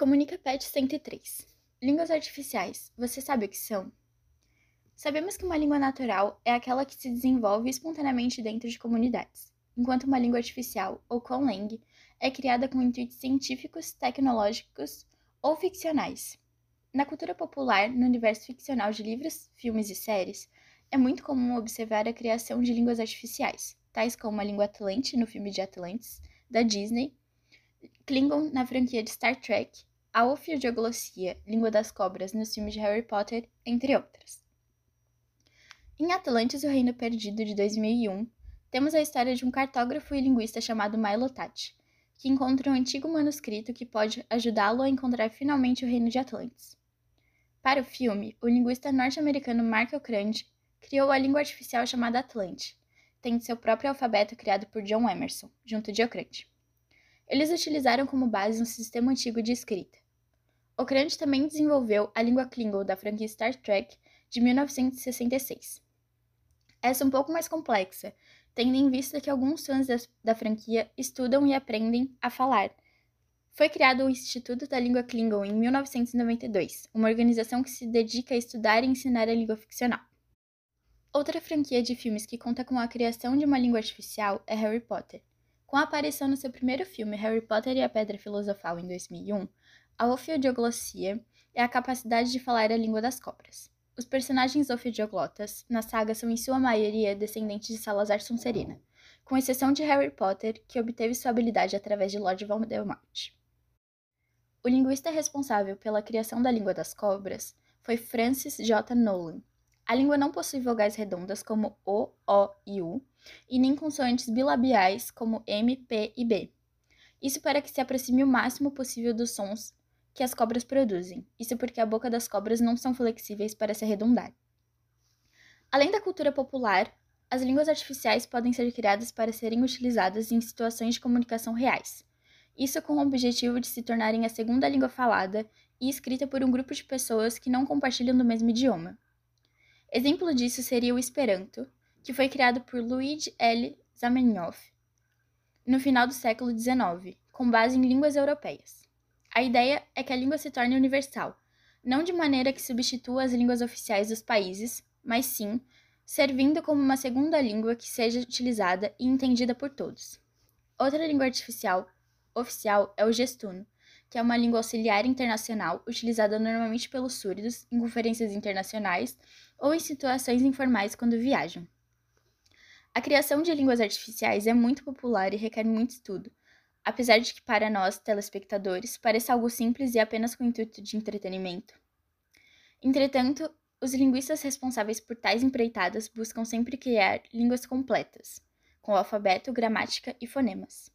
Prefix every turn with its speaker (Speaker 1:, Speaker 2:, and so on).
Speaker 1: Comunica Pet 103. Línguas artificiais. Você sabe o que são? Sabemos que uma língua natural é aquela que se desenvolve espontaneamente dentro de comunidades, enquanto uma língua artificial, ou conlang, é criada com intuitos científicos, tecnológicos ou ficcionais. Na cultura popular, no universo ficcional de livros, filmes e séries, é muito comum observar a criação de línguas artificiais, tais como a língua Atlante no filme de Atlantis, da Disney, Klingon na franquia de Star Trek a ofiodiglossia, língua das cobras, nos filmes de Harry Potter, entre outras. Em Atlantis, o Reino Perdido, de 2001, temos a história de um cartógrafo e linguista chamado Milo Tati, que encontra um antigo manuscrito que pode ajudá-lo a encontrar finalmente o Reino de Atlantis. Para o filme, o linguista norte-americano Mark Okrand criou a língua artificial chamada Atlante, tendo seu próprio alfabeto criado por John Emerson, junto de Okrand. Eles utilizaram como base um sistema antigo de escrita. Okrand também desenvolveu a língua Klingon da franquia Star Trek de 1966. Essa é um pouco mais complexa, tendo em vista que alguns fãs da franquia estudam e aprendem a falar. Foi criado o Instituto da Língua Klingon em 1992, uma organização que se dedica a estudar e ensinar a língua ficcional. Outra franquia de filmes que conta com a criação de uma língua artificial é Harry Potter. Com a aparição no seu primeiro filme, Harry Potter e a Pedra Filosofal, em 2001, a ofidioglossia é a capacidade de falar a língua das cobras. Os personagens ofidioglottas na saga são em sua maioria descendentes de Salazar Sonserina, com exceção de Harry Potter, que obteve sua habilidade através de Lord Voldemort. O linguista responsável pela criação da língua das cobras foi Francis J. Nolan, a língua não possui vogais redondas como O, O e U, e nem consoantes bilabiais como M, P e B. Isso para que se aproxime o máximo possível dos sons que as cobras produzem. Isso porque a boca das cobras não são flexíveis para se arredondar. Além da cultura popular, as línguas artificiais podem ser criadas para serem utilizadas em situações de comunicação reais. Isso com o objetivo de se tornarem a segunda língua falada e escrita por um grupo de pessoas que não compartilham do mesmo idioma. Exemplo disso seria o Esperanto, que foi criado por Luigi L. Zamenhof no final do século XIX, com base em línguas europeias. A ideia é que a língua se torne universal, não de maneira que substitua as línguas oficiais dos países, mas sim servindo como uma segunda língua que seja utilizada e entendida por todos. Outra língua artificial oficial é o gestuno, que é uma língua auxiliar internacional utilizada normalmente pelos surdos em conferências internacionais ou em situações informais quando viajam. A criação de línguas artificiais é muito popular e requer muito estudo, apesar de que para nós, telespectadores, pareça algo simples e apenas com o intuito de entretenimento. Entretanto, os linguistas responsáveis por tais empreitadas buscam sempre criar línguas completas, com alfabeto, gramática e fonemas.